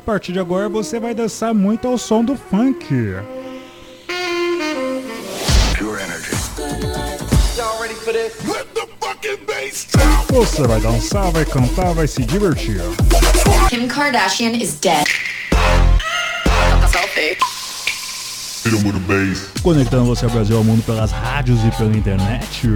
A partir de agora você vai dançar muito ao som do funk. Você vai dançar, vai cantar, vai se divertir. Kim Kardashian is dead. Conectando você ao Brasil ao mundo pelas rádios e pela internet.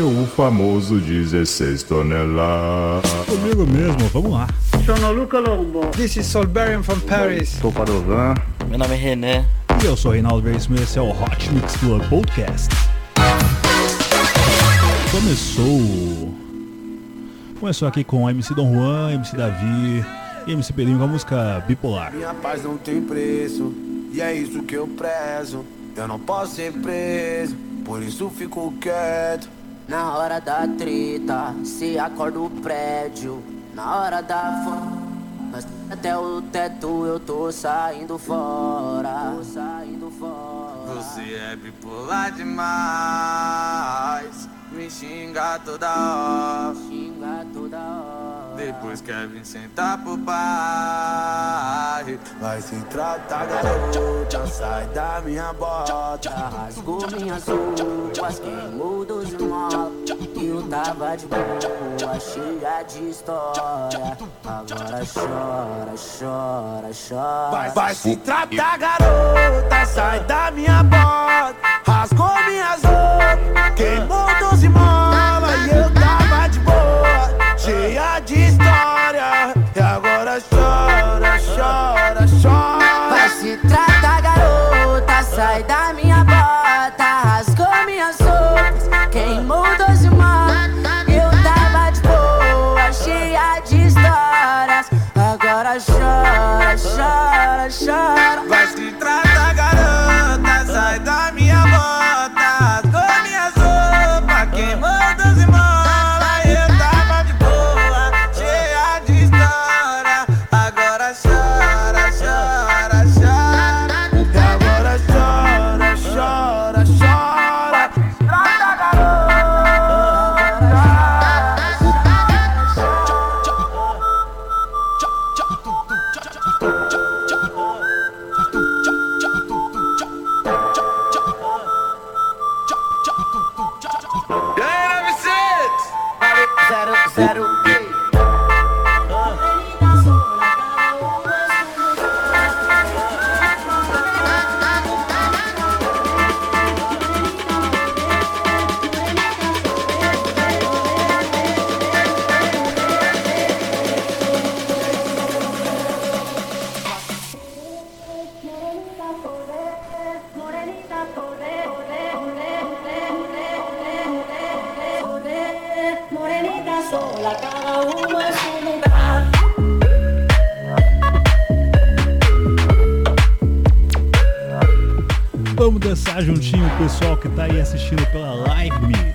O famoso 16 toneladas. Comigo mesmo, vamos lá. Sono Luca Lombo. This is Solberian from Paris. Sou Padovan. Meu nome é René. E eu sou Reinaldo Veríssimo e esse é o Hot Mix Club Podcast. Começou. Começou aqui com MC Dom Juan, MC Davi e MC Pedrinho com a música Bipolar. Minha paz não tem preço, e é isso que eu prezo. Eu não posso ser preso, por isso fico quieto. Na hora da treta, se acorda o prédio. Na hora da fome, mas até o teto eu tô saindo fora. Tô saindo fora. Você é bipolar demais, me xinga toda hora. Xinga toda hora. Depois quer vir sentar pro pai. Vai se tratar, garota, sai da minha bota. Rasgou minhas roupas, queimou dos mal. Eu tava de boa, cheia de história. Agora chora, chora, chora. Vai, vai se tratar, garota, sai da minha bota. Rasgou minhas roupas, queimou doze mola. Se tratar, garota, sai da minha bota. Rasgou minhas roupas, queimou doze manos. Eu tava de boa, cheia de histórias. Agora chora, chora, chora. Vai se tratar, garota, sai da minha sola, cada uno en su lugar. Vamos dançar juntinho, pessoal que tá aí assistindo pela Live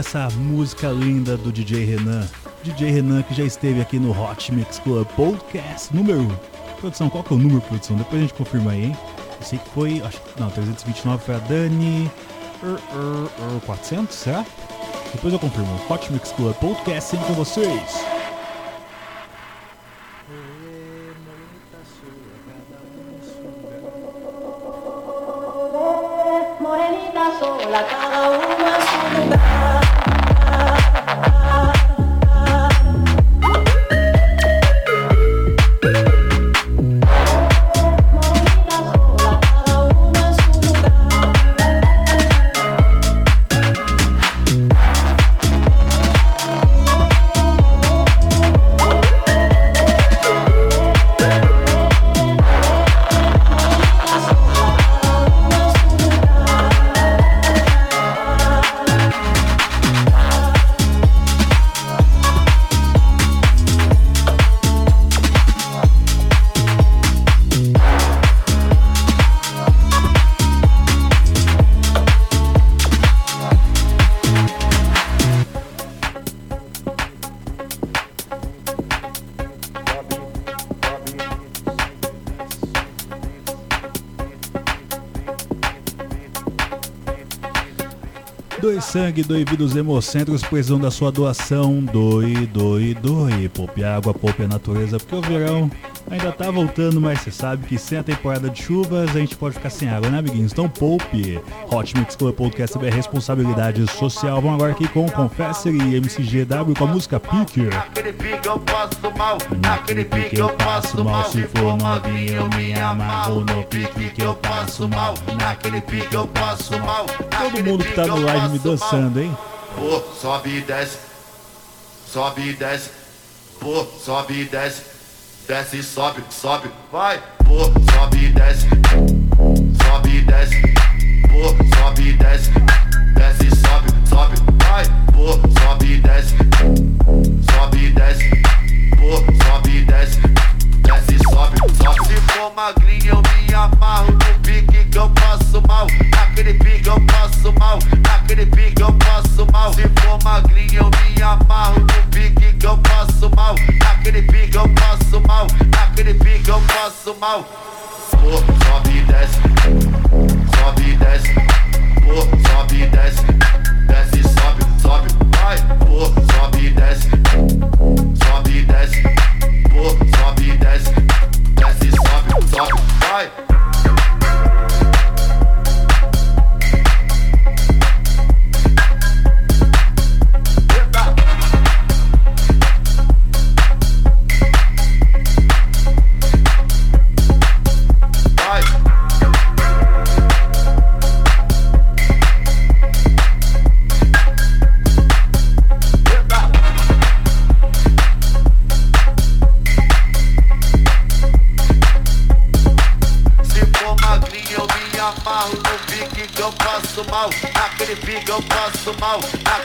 essa música linda do DJ Renan. DJ Renan que já esteve aqui no Hot Mix Club Podcast número. Produção, qual que é o número, produção? Depois a gente confirma aí, hein? Eu sei que foi. Acho, não, 329 foi a Dani. Uh, uh, uh, 400, será? Depois eu confirmo. Hot Mix Club Podcast sempre com vocês. Morenita sola, cada um sangue, doe vida, os hemocentros precisam da sua doação. Doe, doe, doe. Poupe água, poupe a natureza, porque o verão ainda tá voltando, mas você sabe que sem a temporada de chuvas a gente pode ficar sem água, né, amiguinhos? Então poupe. Hot Mix Club Podcast é responsabilidade social. Vamos agora aqui com Confessor e MCGW com a música Pique. Mal, Naquele pique eu passo mal, se for novinho eu me amarro no pique que eu passo mal. Naquele pique eu passo mal. Todo mundo que tá no live me dançando, hein? Pô, sobe e desce, sobe e desce, pô, sobe e desce, desce e sobe, sobe, vai, pô, sobe e desce, sobe e desce, pô, sobe e desce, desce e sobe, sobe, vai, pô, sobe e desce, sobe e desce, pô, sobe e desce, desce e sobe, sobe. Se for magrinho eu me amarro no pique que eu passo mal, naquele pique eu passo mal, naquele pique eu passo mal. Se for magrinho eu me amarro no pique que eu passo mal, naquele pique eu passo mal, naquele pique eu passo mal. Pô, sobe e desce, sobe e desce, pô, sobe e desce, desce e sobe, sobe, vai, pô, sobe e desce, sobe, vai.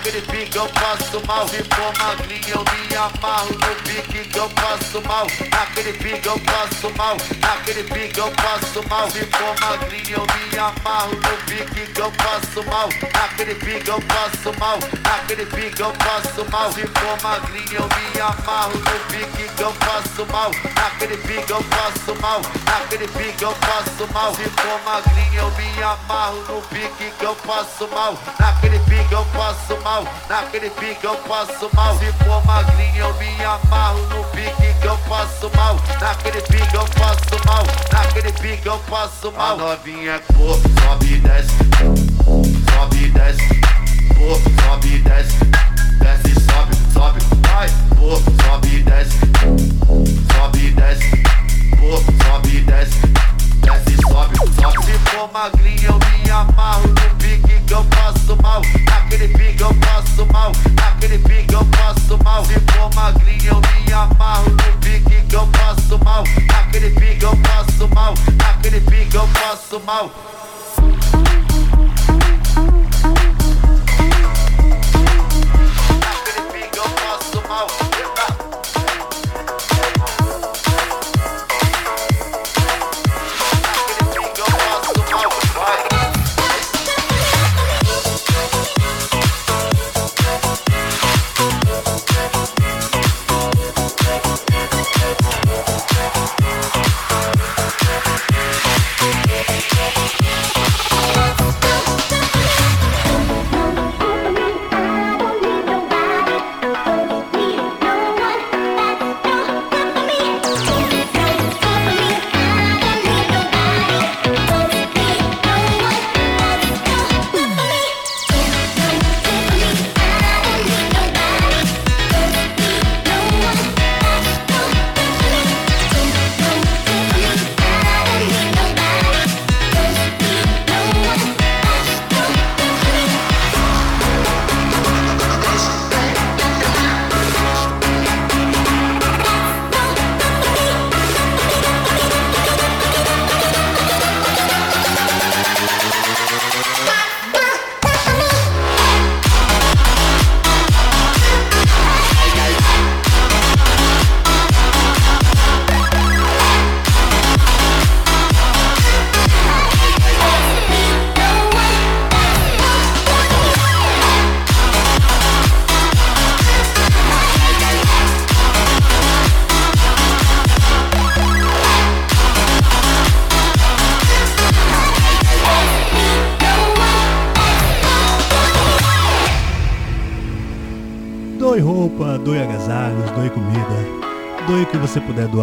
Mal Naquele pique eu passo mal Se for magrinho eu me amarro no pique que eu passo mal Naquele pique eu passo mal Naquele pique eu passo mal Se for magrinho eu me amarro no pique que eu passo mal Naquele pique eu passo mal Naquele pique eu passo mal Se for magrinho eu me amarro no pique que eu passo mal Naquele pique eu passo mal Naquele pique eu passo mal Se for magrinho eu me amarro no pique que eu passo mal Naquele pique eu passo mal Naquele pique eu passo mal Se for magrinho eu me amarro no pique que eu passo mal. Naquele pique eu passo mal. Naquele pique eu passo mal. A novinha é cor, sobe e desce. Sobe e desce. Pô, sobe e desce. Desce sobe, sobe, vai Pô, sobe e desce. Sobe e desce Pô, sobe desce Desce sobe, sobe. Se for magrinho eu me amarro no pique que eu passo mal. Naquele pique eu passo mal. Naquele pique eu passo mal. Se for magrinho eu me amarro no pique que eu passo mal. Naquele pique eu passo mal. Naquele pique eu passo mal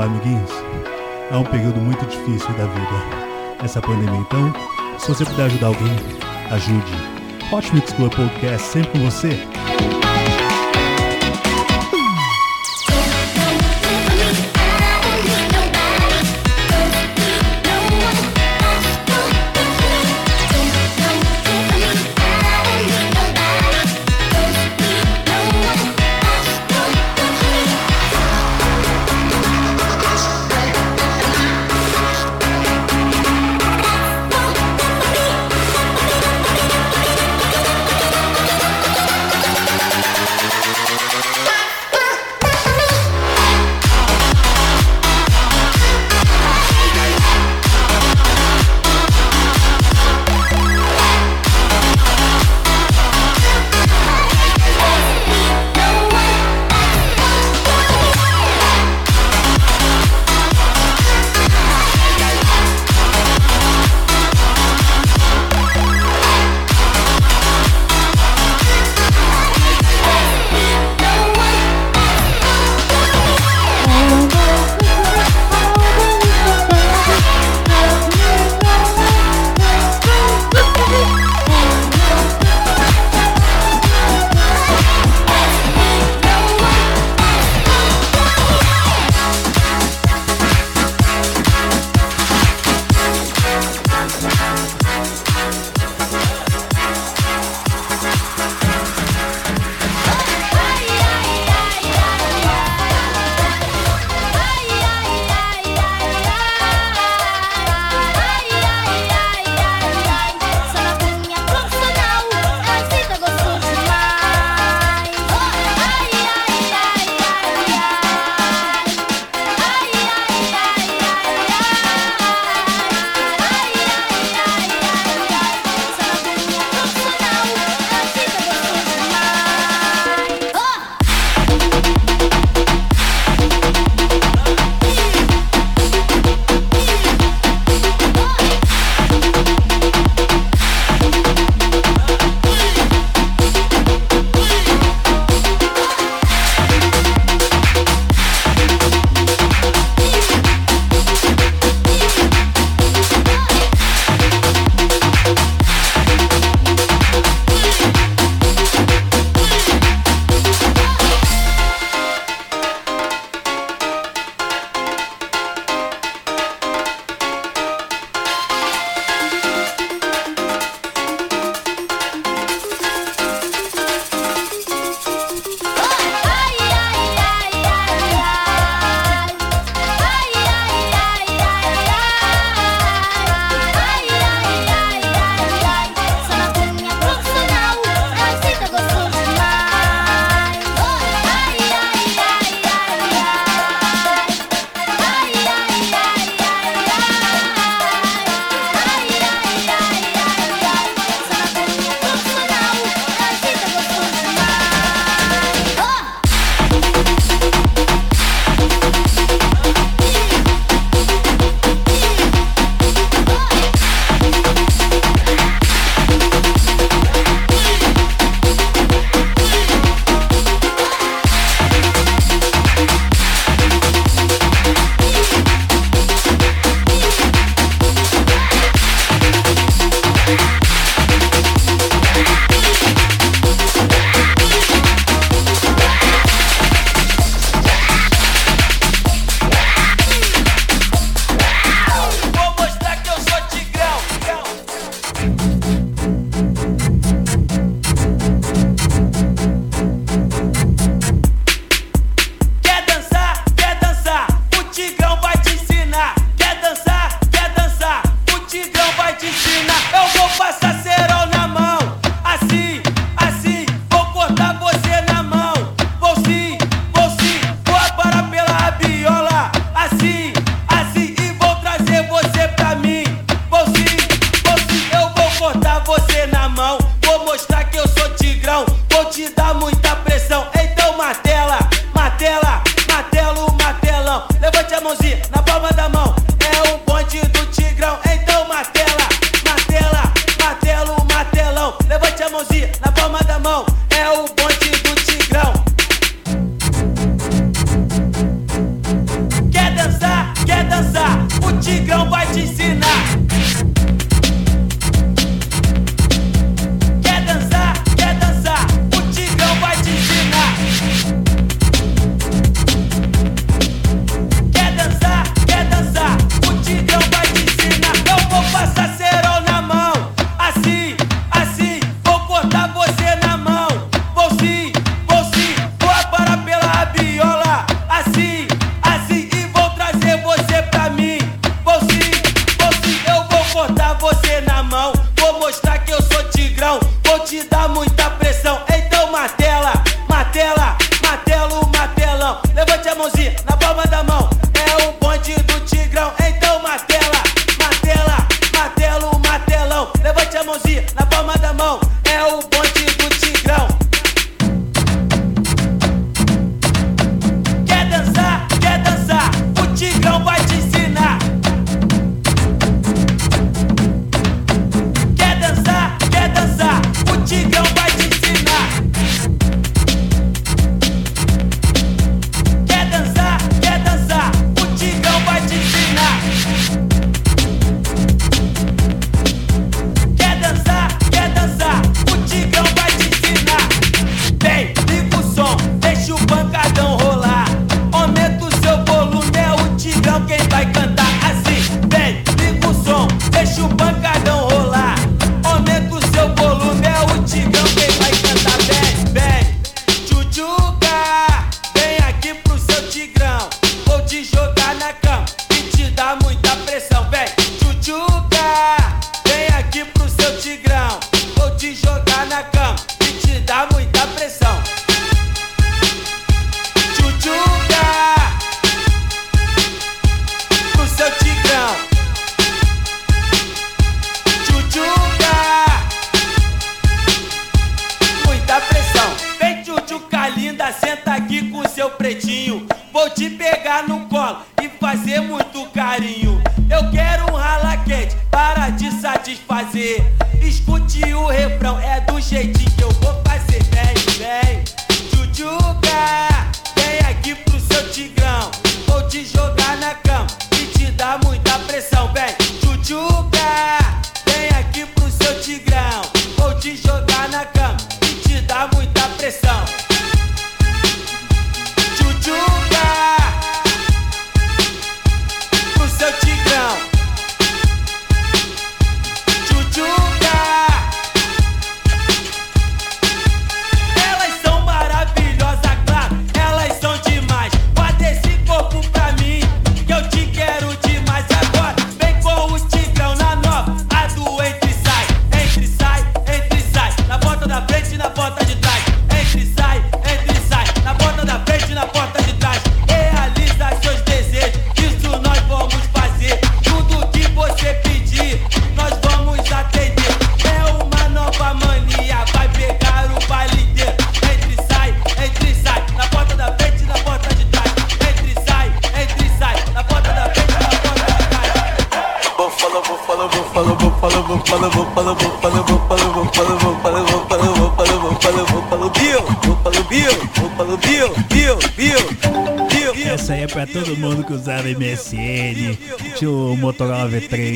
amiguinhos. É um período muito difícil da vida. Essa pandemia, então, se você puder ajudar alguém, ajude. Hot Mix Club Podcast sempre com você.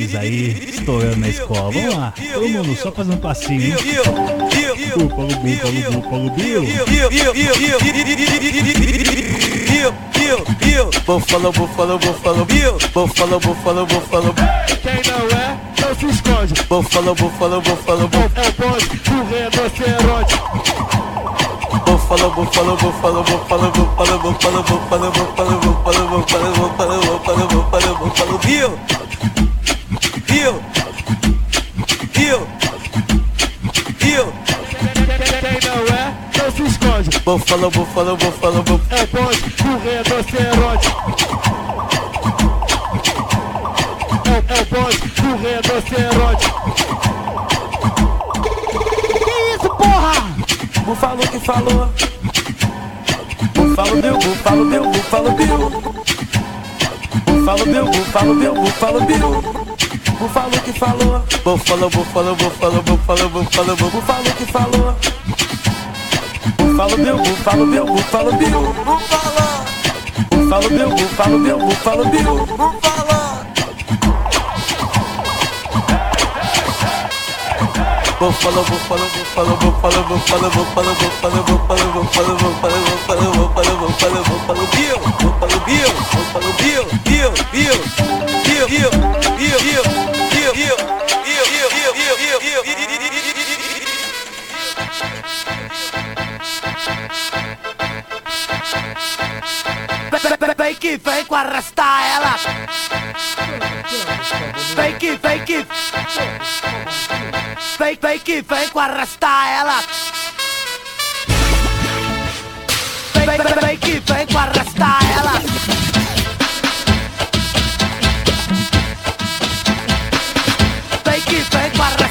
V3 aí, estourando na escola. Vamos lá, todo mundo só fazendo um passinho. Buffalo, buffalo, buffalo, Bill. Buffalo, buffalo, buffalo. Quem não é, não se esconde. Buffalo, buffalo, buffalo, buffalo. É o bonde do rinoceronte. Buffalo, buffalo, buffalo, buffalo, buffalo, buffalo, buffalo, buffalo, buffalo, buffalo, buffalo, buffalo, buffalo, buffalo, Bill. Bill eu, eu, eu. Não é, não se esconde. Vou falar, vou falar, vou falar, vou. É bonde, correndo você é herói. É, é bonde, correr, você é herói. Que isso, porra? Não falou que falou. Falou, meu, falou, meu, falou, meu. Falou, meu, falou, meu, falo meu. Bubu falou que falou. Bubu falou, bubu falou, bubu falou, bubu falou, bubu falou, bubu falou que falou. Falo meu, falo meu, falo meu, falo. Falo meu, falo meu, falo meu, falo. Bufalo Bill, Bufalo Bill, Bufalo Bill. Bufalo Bill, Bufalo Bill, Bufalo Bill. Buffalo, buffalo, buffalo, buffalo, buffalo, buffalo, buffalo, buffalo, buffalo, buffalo, buffalo, buffalo, buffalo, buffalo, Bill, buffalo Bill, buffalo Bill, Bill, Bill, Bill, Bill, Bill, Bill, Bill, Bill, Bill, Bill, Bill, Bill, Bill, Vem que vem com arrastar ela. Vem que vem que. Vem, vem que vem com arrastar ela. Vem, vem, vem, vem que vem com arrastar ela. Vem que vem com arrastar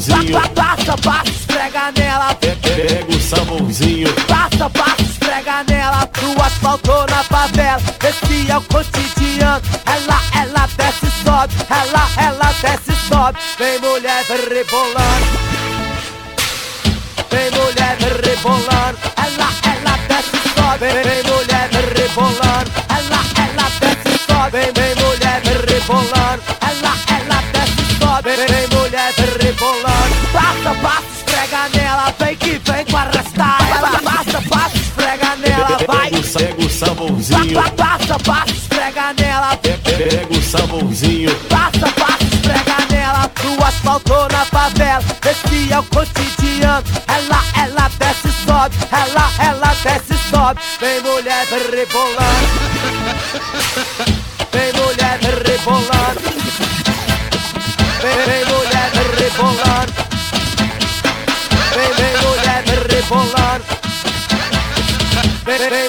sabãozinho, Pa- pa- Passa, passa, esfrega nela. pega o sabãozinho. Passa, passa, esfrega nela. No asfalto ou na favela. Esse é o cotidiano. Ela, ela desce e sobe. Ela, ela desce e sobe. Vem mulher rebolando. Vem mulher rebolando. Ela, ela desce e sobe. Vem mulher rebolando sabãozinho, Pa- pa- Passa, passa, esfrega nela. Pega o sabãozinho. Passa, passa, esfrega nela. No asfalto ou na favela Esse é o cotidiano. Ela, ela desce e sobe Ela, ela desce e sobe. Vem mulher rebolando. Vem mulher rebolando. Vem, vem mulher rebolando. Vem, vem mulher rebolando. Vem, vem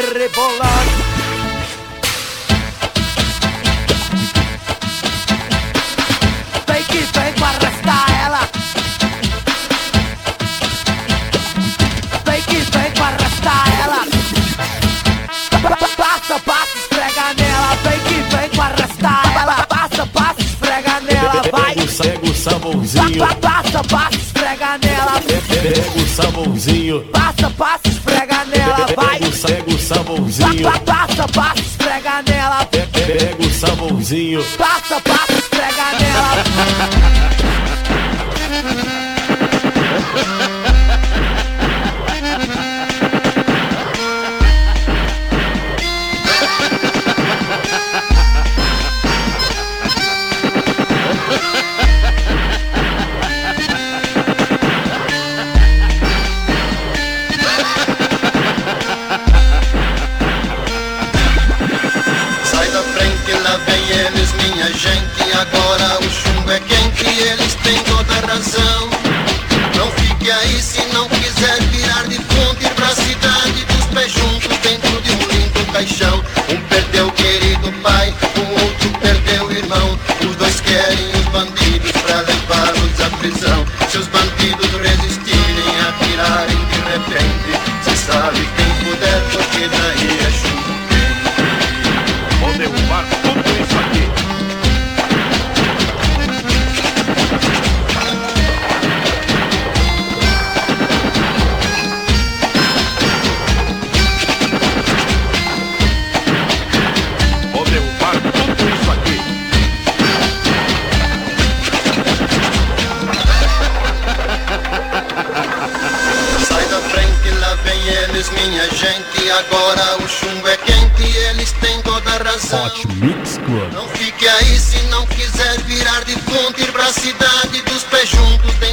rebolando Vem que vem com arrastar ela. Vem que vem com arrastar ela. Passa, passa, esfrega nela. Vem que vem com arrastar ela. Passa, passa, esfrega nela. Vai. Pega o, sabãozinho, Pa- Passa, passa, esfrega nela. Pega o sabãozinho. Passa, passa, sabãozinho, Pa- Passa, passa, esfrega nela pega o sabãozinho. Passa, passa, esfrega nela razão. Não fique aí se não quiser virar de ponte ir pra cidade dos pés juntos dentro de um lindo caixão.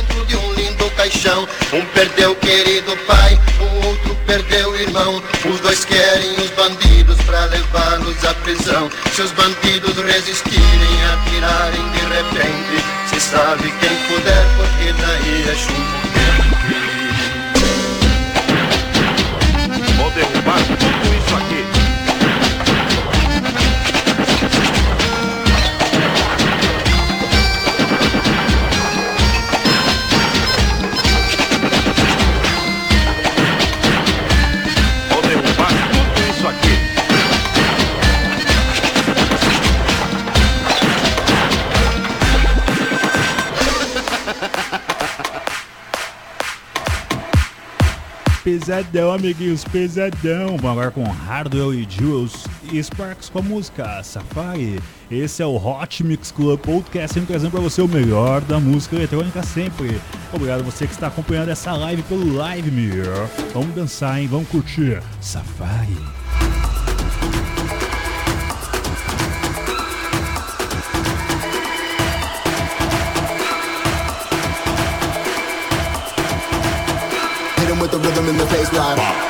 Dentro de um lindo caixão. Um perdeu o querido pai, o outro perdeu o irmão. Os dois querem os bandidos pra levá-los à prisão. Se os bandidos Pesadão, amiguinhos, pesadão. Vamos agora com Hardwell e Jules e Sparks com a música Safari. Esse é o Hot Mix Club Podcast, sempre trazendo pra você o melhor da música eletrônica sempre. Obrigado a você que está acompanhando essa live pelo Live Mirror. Vamos dançar, hein? Vamos curtir Safari. baseline.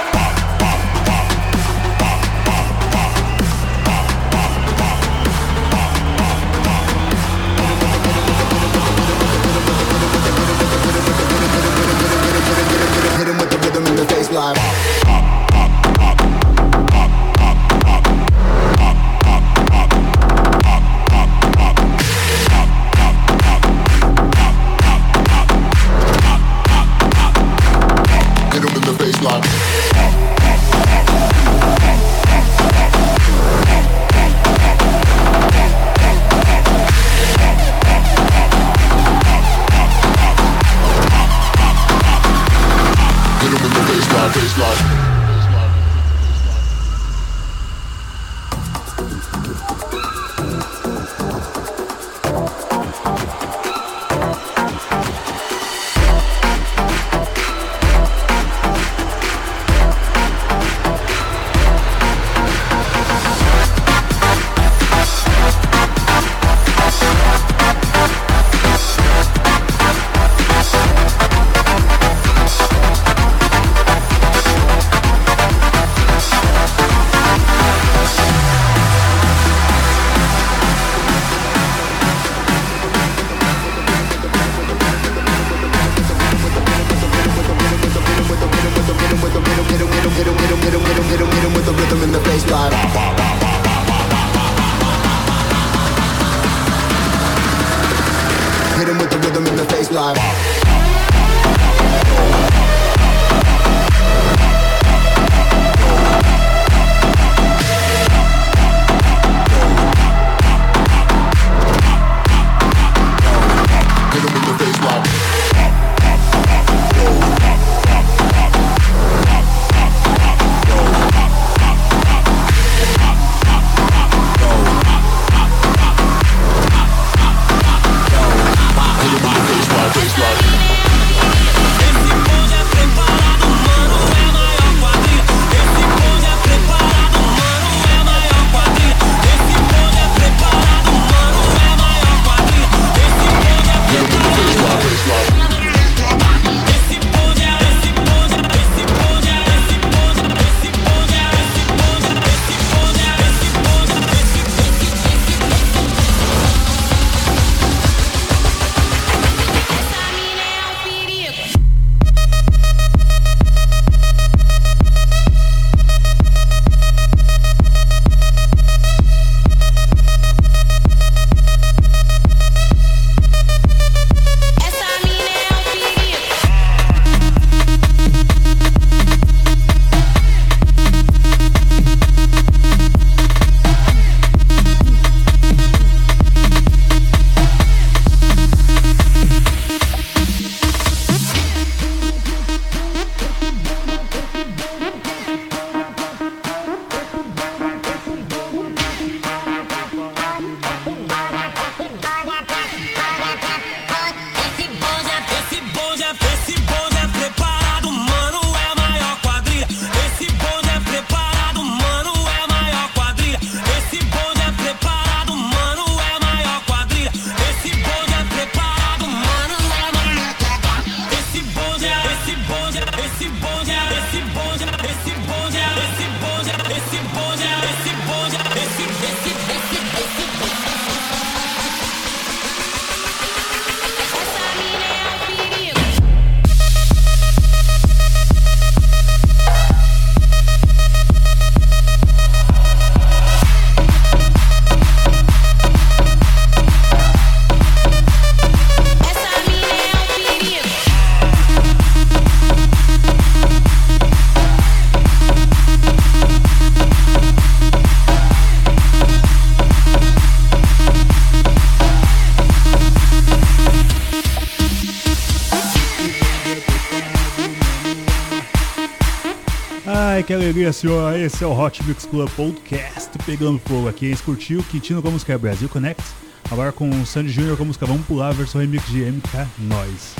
alegria, senhor. Esse é o Hot Mix Club Podcast pegando fogo aqui. Eles curtiu Quintino com a música Brasil Connect. Agora com o Sandy Júnior com a música Vamos Pular, versão remix de MK Nós.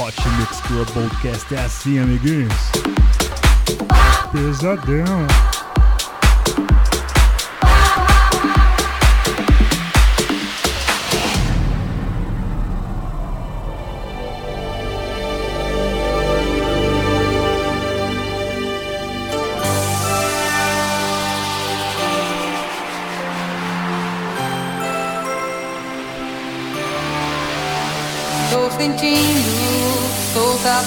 Hot Mix Club Podcast é assim, amiguinhos. Pesadão.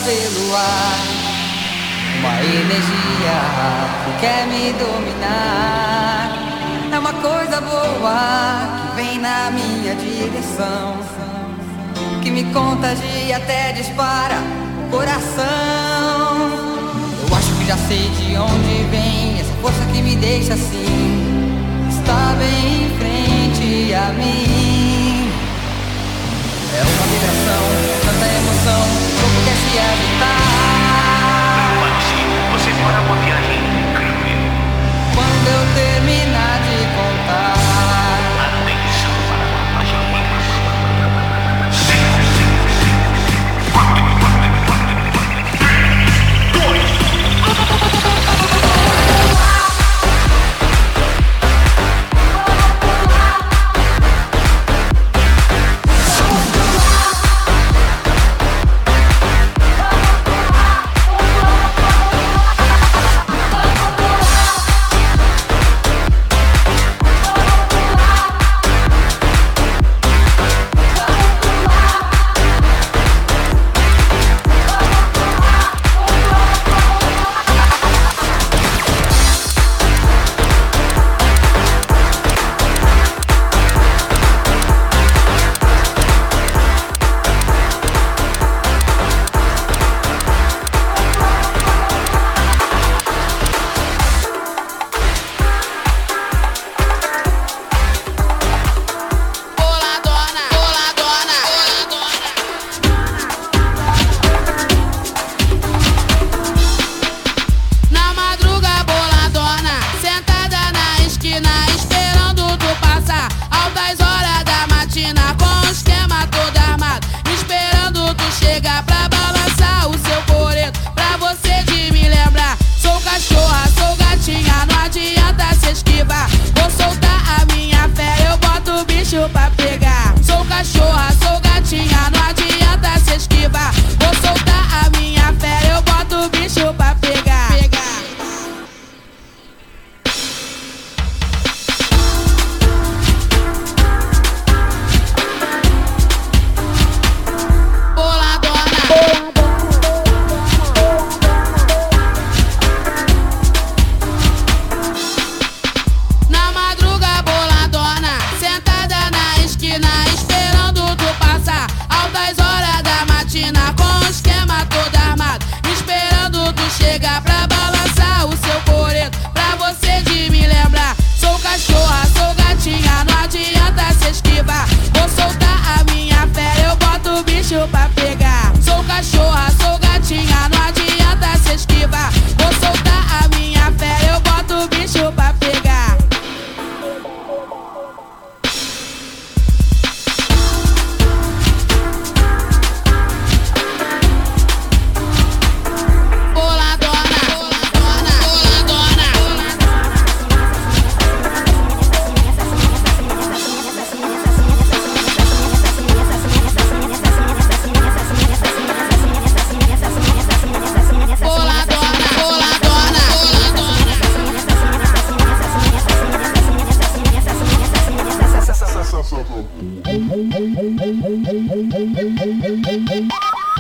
Pelo ar uma energia que quer me dominar. É uma coisa boa que vem na minha direção, que me contagia até dispara o coração. Eu acho que já sei de onde vem essa força que me deixa assim. Está bem em frente a mim. É uma vibração, tanta emoção, se. Quando eu terminar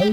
Meu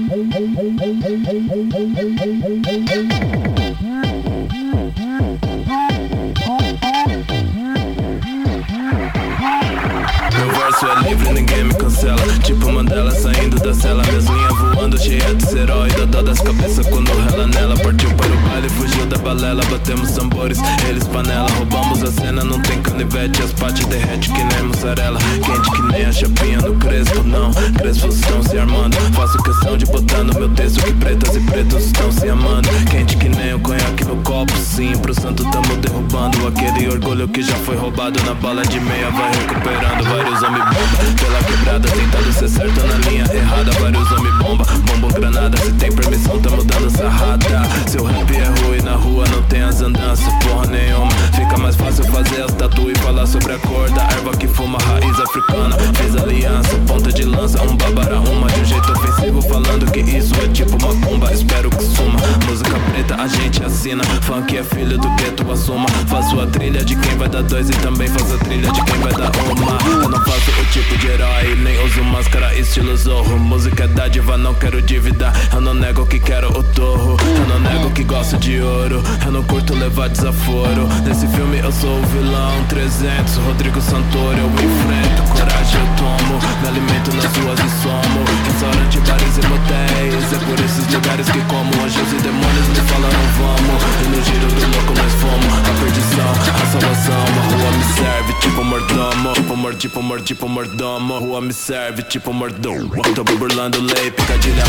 verso é livre, ninguém me cancela. Tipo Mandela saindo da cela. Minhas linhas voando, cheia de serói. Dodó das cabeças quando rela nela. Partiu para o baile, fugiu da balela. Batemos tambores, eles panela. Roubamos a cena, não tem canivete. As pates derrete que nem mussarela. Quente que nem a chapinha no crespo. Não, crespos estão se armando. Faço questão de botar no meu texto que pretas e pretos estão se amando. Quente que nem o conhaque no copo. Sim, pro santo tamo derrubando. Aquele orgulho que já foi roubado na bala de meia. Vai recuperando vários homem bomba. Pela quebrada, tentando ser certo na linha errada. Vários homem bomba, bombom granada. Se tem permissão, tamo dando sarrada. Seu rap é ruim na rua, não tem as andanças, porra nenhuma. Fica mais fácil fazer as tatu e falar sobre a cor da erva que fuma raiz africana. Fez aliança, ponta de lança, um babararruma. De um jeito ofensivo, falando que isso é tipo macumba. Espero que suma. Música preta, a gente assina. Funk é filho do gueto, assuma. Faço a trilha de quem vai dar dois e também faço a trilha de quem vai dar uma. Eu não faço o tipo de herói, nem uso máscara, estilo zorro. Música é dádiva, não quero dívida. Eu não nego que quero o torro. Eu não nego que gosto de ouro. Eu não curto levar desaforo. Nesse filme eu sou o vilão. 300, Rodrigo Santoro, eu enfrento. Coragem eu tomo. Me alimento nas ruas e somo. Restaurante, bares e motéis. É por esses lugares que como anjos e demônios me falaram vamos. E no giro do louco nós fomos. A perdição, a salvação. A rua me serve tipo mordomo. Tipo mor, tipo tipo mordomo. A rua me serve tipo mordomo. Tô burlando lei,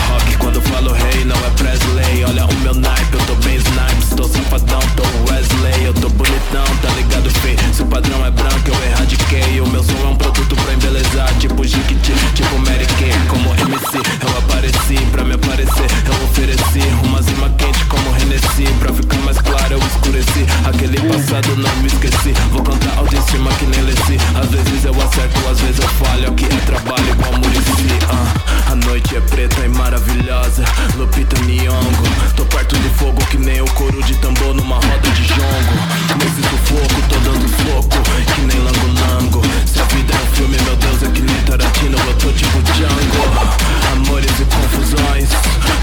rock. Quando falo rei, não é Presley. Olha o meu naipe, eu tô bem snipes. Tô safadão, tô Wesley. Eu tô bonitão, tá ligado, fei? Se o padrão é branco, eu erradiquei. O meu som é um produto pra embelezar. Tipo Jiquiti, tipo Mary Kay. Como MC, eu apareci. Pra me aparecer, eu ofereci. Uma zima quente como Hennessy. Pra ficar mais claro, eu escureci. Aquele passado não me esqueci. Vou cantar autoestima que nem Leci. Às vezes eu acerto, às vezes eu falho. Aqui é trabalho igual Murici. Ah, a noite é preta e maravilhosa. Lupita Nyong'o. Tô perto do fogo que nem o couro de tambor numa roda de jongo. Nesse sufoco, tô dando foco. Que nem lango-lango. Se a vida é um filme, meu Deus, é que nem Tarantino. Eu tô tipo Django. Amores e confusões.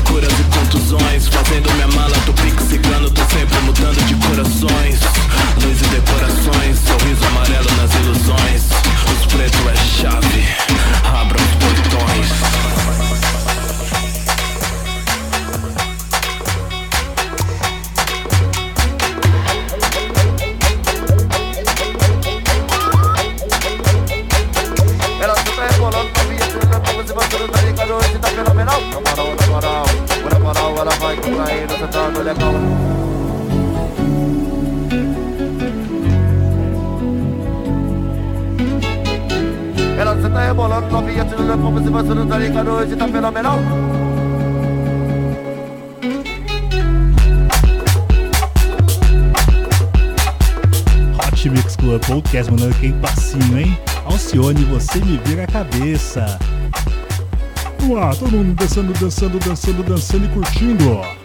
Curas e contusões. Fazendo minha mala, tô pique. Tô sempre mudando de corações. Luz e decorações. Sorriso amarelo nas ilusões. Os pretos é chave. Abra os portões. Fenomenal. Na moral, na moral, na ela vai contraindo, sentando legal. Ela se tá rebolando novinha, tirando como se você não tá ligado, hoje tá fenomenal. Hot Mix Club Podcast, mandando aquele passinho, hein? Alcione, você me vira a cabeça. Todo mundo dançando, dançando, dançando, dançando e curtindo.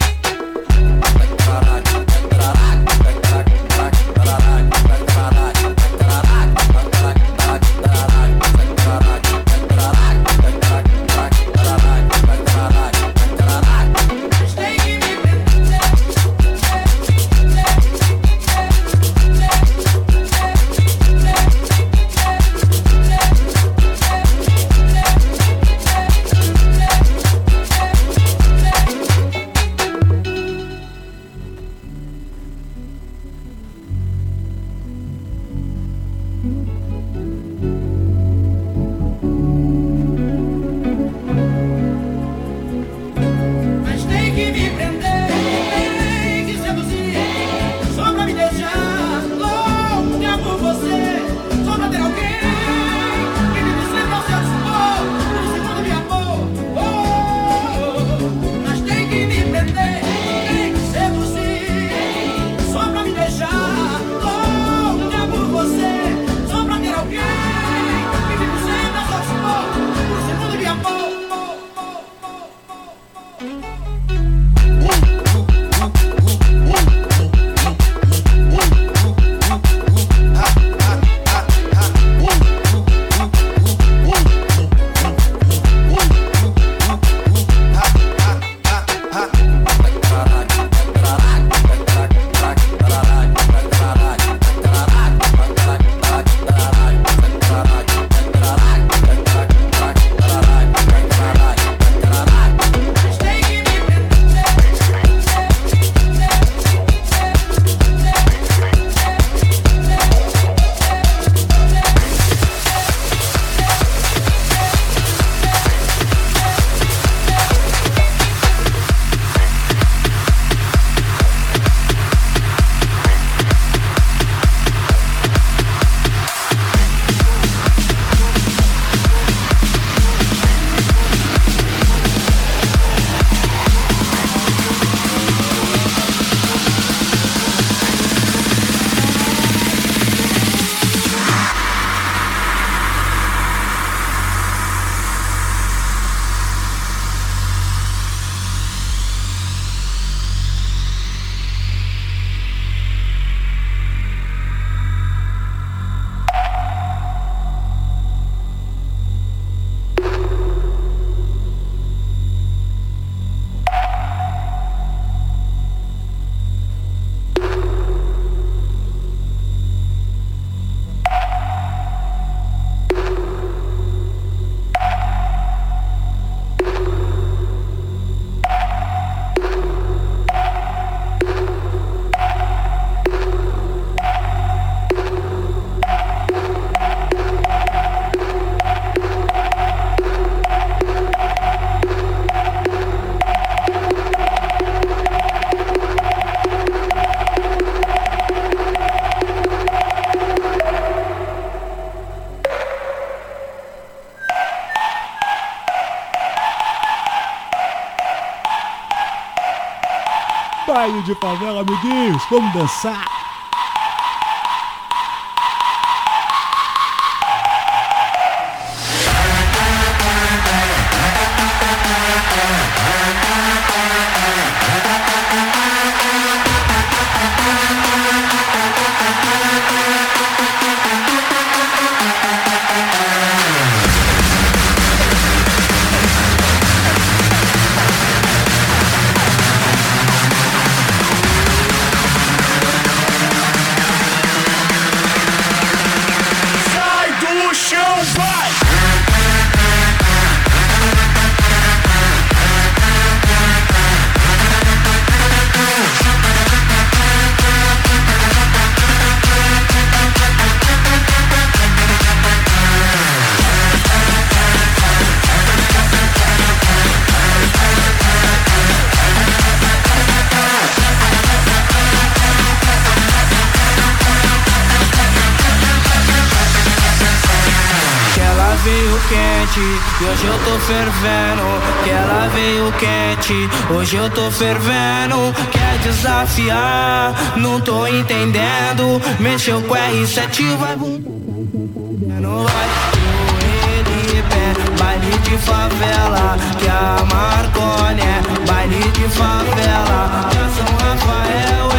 Baile de favela, amiguinhos, vamos dançar. Hoje eu tô fervendo. Que ela veio quente, hoje eu tô fervendo. Quer desafiar, não tô entendendo. Mexeu com R7, vai não vai ele pé, baile de favela, que a Marconi é baile de favela, que a São Rafael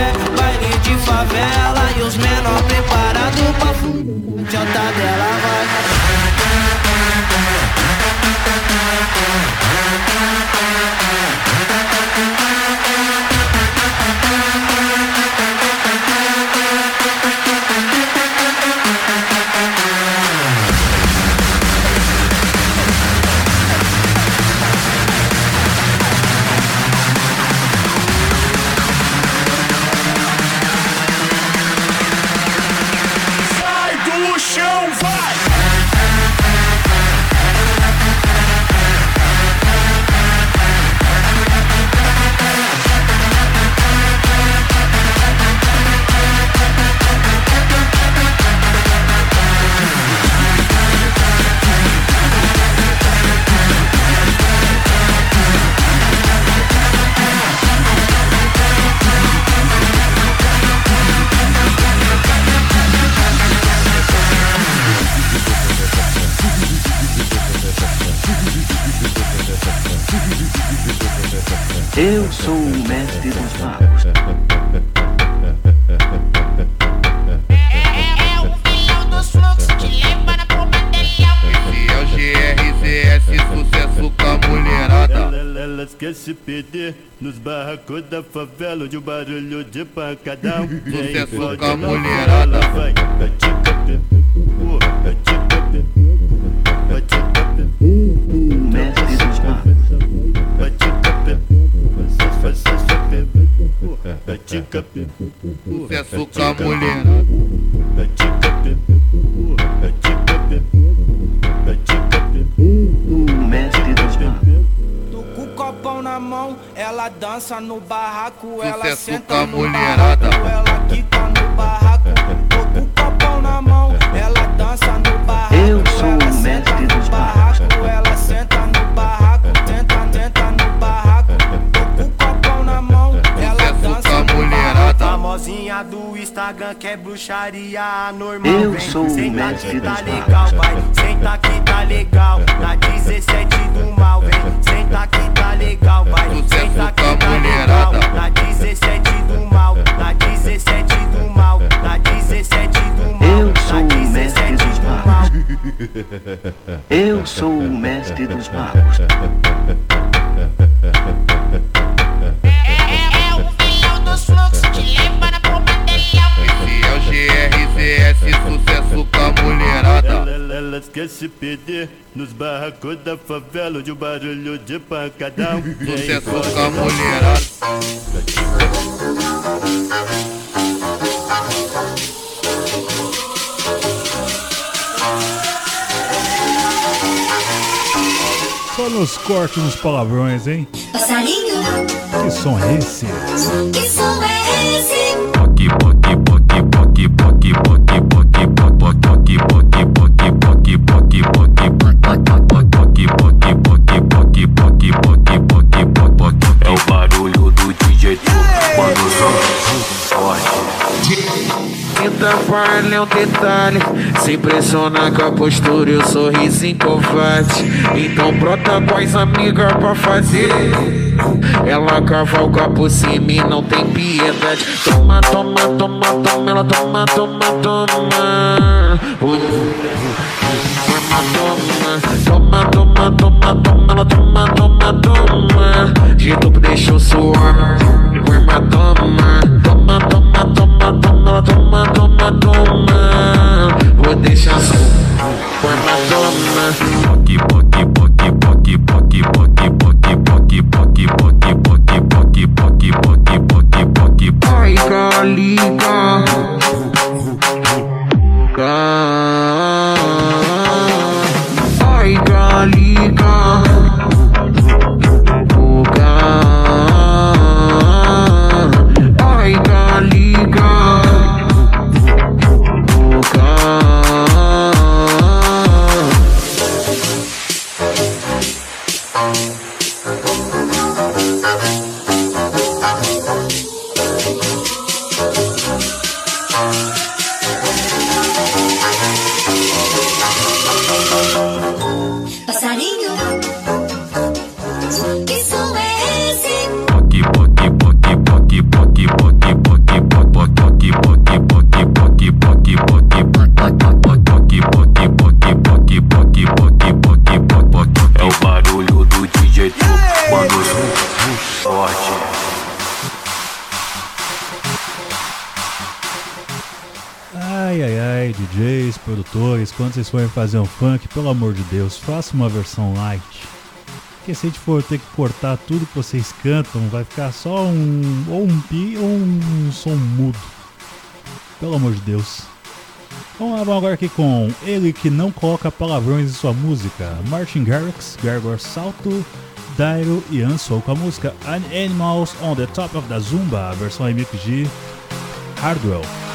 da favela onde o barulho de pancadão Sucesso com a mulherada. vai, uh, Sucesso com a mulherada. Copão na mão, ela dança no barraco, ela Sucesso senta com a mulherada. barraco, ela quica no barraco. Tô com o copão na mão, ela dança no barraco, Eu sou ela o senta mestre no dos barraco, ela senta no barraco, tenta, tenta no barraco. Tô com o copão na mão, ela Sucesso dança com a no mulherada. barraco. Famosinha do Instagram que é bruxaria normal. Eu vem. sou o Senta mestre que tá dos legal, vai. Senta que tá legal. Na 17 do mal, vem. Senta tá legal, vai. Sucesso Senta que tá legal. Na 17 do mal. Na 17 do mal. Na 17 do mal. Eu sou Na o 17 mestre dos do mal. magos. Eu sou o mestre dos magos. o GRZS, sucesso com a mulherada. Elas querem se perder nos barracos da favela o barulho de pancadão Sucesso com a mulherada. Só nos cortes nos palavrões, hein? Passarinho, Que som é esse? que som é esse? Um detalhe. Se impressionar com a postura e o sorriso covarde. Então brota com as amigas pra fazer. Ela cavalga por cima e não tem piedade. Toma, toma, toma, toma, ela toma, toma, toma. Toma, toma, toma, toma, ela toma, toma, toma. De duplo deixou suar toma, toma, Vou deixar só quando o som forte. Ai, ai, ai, DJs, produtores, quando vocês forem fazer um funk, pelo amor de Deus, faça uma versão light. Porque se a gente for ter que cortar tudo que vocês cantam, vai ficar só um. ou um pi ou um som mudo. Pelo amor de Deus. Vamos lá, vamos agora aqui com ele que não coloca palavrões em sua música. Martin Garrix, Gregor Salto, Dairo e Ansel com a música An Animals on the Top of the Zumba, versão remix Hardwell.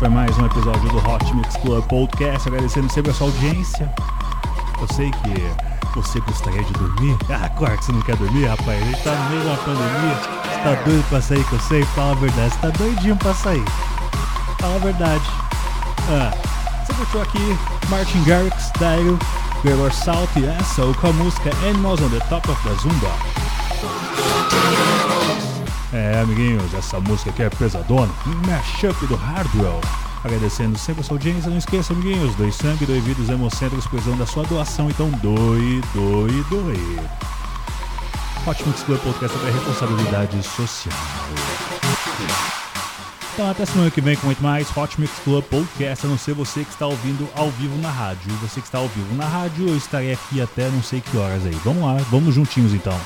Foi mais um episódio do Hot Mix Club Podcast. Agradecendo sempre a sua audiência. Eu sei que você gostaria de dormir. Ah, claro que você não quer dormir, rapaz. A gente tá no meio uma pandemia. Você tá doido pra sair que eu sei? Fala a verdade. Você tá doidinho pra sair. Fala a verdade. Ah, você curtiu aqui Martin Garrix, Dario, Gregor Salt e essa com a música Animals on the Top of the Zumba. É, amiguinhos, essa música aqui é pesadona, um mashup do Hardwell. Agradecendo sempre a sua audiência, não esqueça, amiguinhos, doe sangue, doe vidas hemocêntricos, precisando da sua doação, então doe, doe, doe. Mix Club Podcast é responsabilidade social. Então até semana que vem com muito mais Hot Mix Club Podcast, a não ser você que está ouvindo ao vivo na rádio. Você que está ao vivo na rádio, eu estarei aqui até não sei que horas aí. Vamos lá, vamos juntinhos então.